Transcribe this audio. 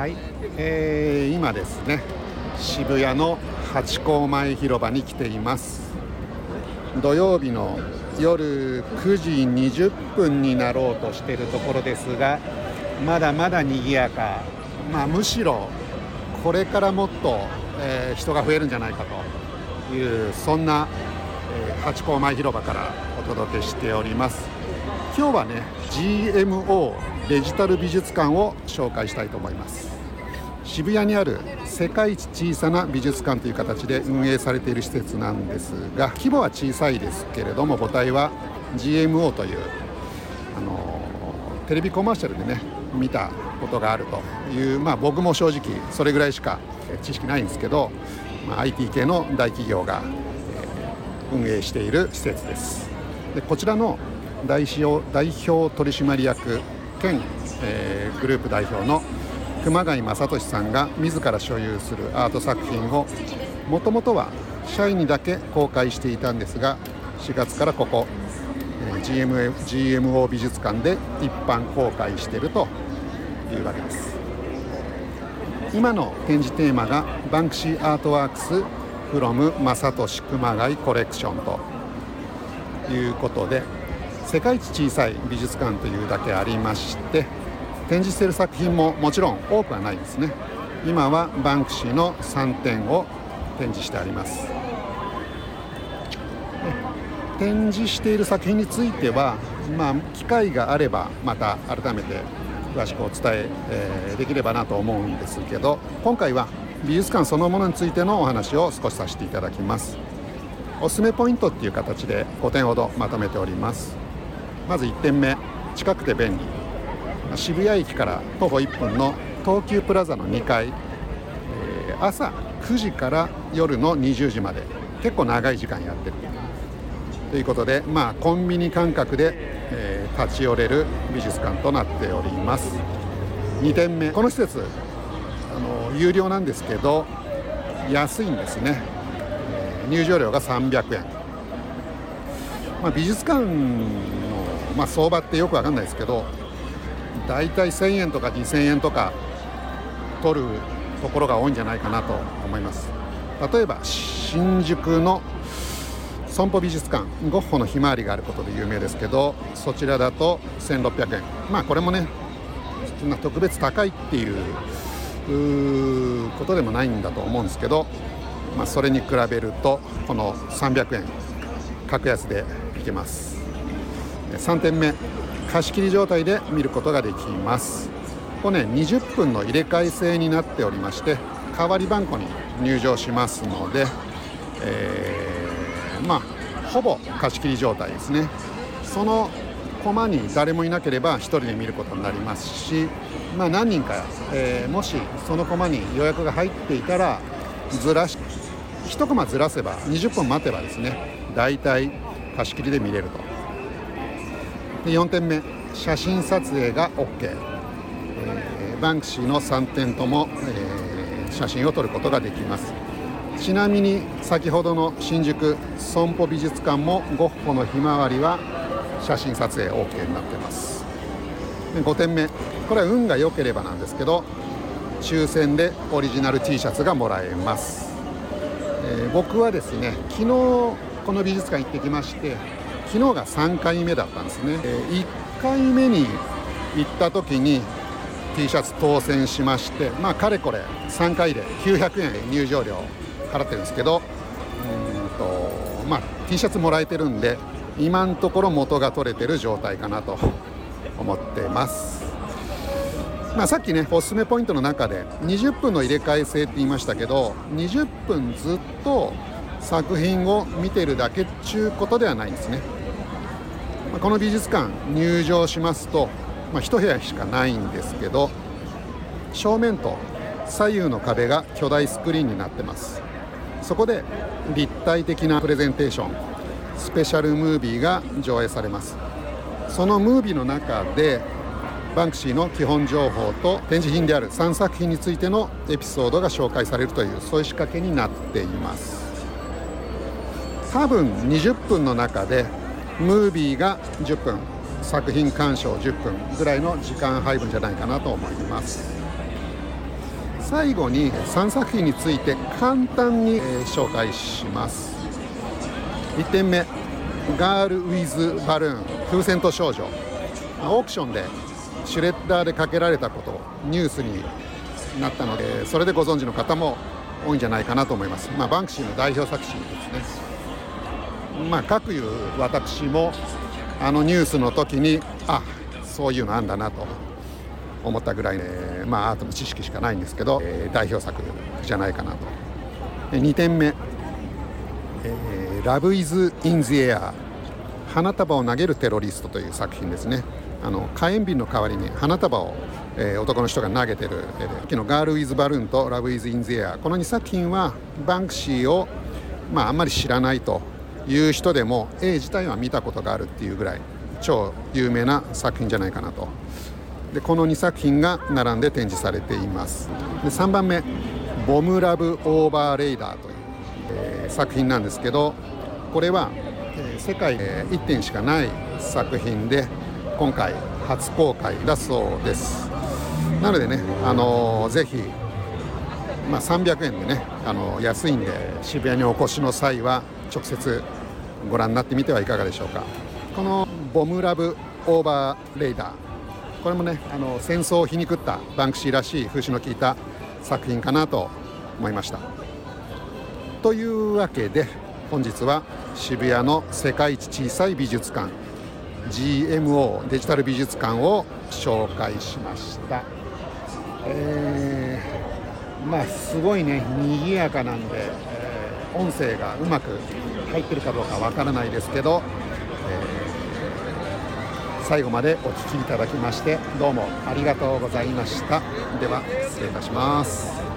はい、えー、今ですね渋谷のハチ公前広場に来ています。土曜日の夜9時20分になろうとしているところですがまだまだ賑やか、まあ、むしろこれからもっと、えー、人が増えるんじゃないかというそんな、えー、ハチ公前広場からお届けしております。今日はね GMO デジタル美術館を紹介したいと思います。渋谷にある世界一小さな美術館という形で運営されている施設なんですが規模は小さいですけれども母体は GMO というあのテレビコマーシャルでね見たことがあるという、まあ、僕も正直それぐらいしか知識ないんですけど、まあ、IT 系の大企業が、運営している施設です。でこちらの代表代表取締役兼、えー、グループ代表の熊谷正俊さんが自ら所有するアート作品をもともとは社員にだけ公開していたんですが4月からここ GMO, GMO 美術館で一般公開しているというわけです。今の展示テーマがバンクシーアートワークス from 正俊熊谷コレクションということで世界一小さい美術館というだけありまして展示している作品ももちろん多くはないですね。今はバンクシーの3点を展示してあります。展示している作品については、まあ、機会があればまた改めて詳しくお伝ええー、できればなと思うんですけど今回は美術館そのものについてのお話を少しさせていただきます。おすすめポイントっていう形で5点ほどまとめております。まず1点目近くて便利。渋谷駅から徒歩1分の東急プラザの2階、え、朝9時から夜の20時まで結構長い時間やってるということで、まあ、コンビニ感覚で、えー、立ち寄れる美術館となっております。2点目この施設あの有料なんですけど安いんですね、えー、入場料が300円、まあ、美術館の、まあ、相場ってよく分かんないですけど大体1000円とか2000円とか取るところが多いんじゃないかなと思います。例えば新宿の損保美術館ゴッホのひまわりがあることで有名ですけどそちらだと1600円。まあこれもね特別高いっていうことでもないんだと思うんですけど、まあ、それに比べるとこの300円格安でいけます。3点目。貸し切り状態で見ることができます。ここね20分の入れ替え制になっておりまして代わり番号に入場しますので、えー、まあほぼ貸し切り状態ですね。そのコマに誰もいなければ1人で見ることになりますし、まあ、何人か、えー、もしそのコマに予約が入っていたらずらし1コマずらせば20分待てばですね大体貸し切りで見れると。で4点目写真撮影が OK、えー、バンクシーの3点とも、えー、写真を撮ることができます。ちなみに先ほどの新宿損保美術館もゴッホのひまわりは写真撮影 OK になってます。で5点目これは運が良ければなんですけど抽選でオリジナル T シャツがもらえます、えー、僕はですね昨日この美術館行ってきまして昨日が3回目だったんですね、え1回目に行った時に T シャツ当選しましてまあかれこれ3回で900円入場料払ってるんですけどうんとまあ T シャツもらえてるんで今のところ元が取れてる状態かなと思ってます。まあ、さっきねおすすめポイントの中で20分の入れ替え制って言いましたけど20分ずっと作品を見てるだけっちゅうことではないんですねこの美術館入場しますと、まあ、1部屋しかないんですけど正面と左右の壁が巨大スクリーンになってます。そこで立体的なプレゼンテーションスペシャルムービーが上映されます。そのムービーの中でバンクシーの基本情報と展示品である3作品についてのエピソードが紹介されるというそういう仕掛けになっています。多分20分の中でムービーが10分作品鑑賞10分ぐらいの時間配分じゃないかなと思います。最後に3作品について簡単に紹介します。1点目「ガール・ウィズ・バルーン風船と少女」オークションでシュレッダーでかけられたことニュースになったのでそれでご存知の方も多いんじゃないかなと思います、まあ、バンクシーの代表作品ですね。まあ各いう私もあのニュースの時にあそういうのあんだなと思ったぐらいね、まあ、アートの知識しかないんですけど、えー、代表作じゃないかなと。2点目「えー、Love is in the air」花束を投げるテロリストという作品ですね。あの火炎瓶の代わりに花束を、えー、男の人が投げてる絵で昨日ガール・ウィズ・バルーンと「ラブ・イズ・イン・ゼア」この2作品はバンクシーを、まあ、あんまり知らないと。いう人でも絵自体は見たことがあるっていうぐらい超有名な作品じゃないかなと。でこの2作品が並んで展示されています。で3番目「ボム・ラブ・オーバー・レイダー」という、えー、作品なんですけどこれは、えー、世界で1点しかない作品で今回初公開だそうです。なのでね、あのー、ぜひ、まあ、300円でね、あのー、安いんで渋谷にお越しの際は直接ご覧になってみてはいかがでしょうか。このボムラブオーバーレイダー。これもねあの戦争を皮肉ったバンクシーらしい風刺の効いた作品かなと思いました。というわけで本日は渋谷の世界一小さい美術館 GMO デジタル美術館を紹介しました。えー、まあすごいね賑やかなんで、えー、音声がうまく入ってるかどうかわからないですけど、えー、最後までお聴きいただきましてどうもありがとうございました。では失礼いたします。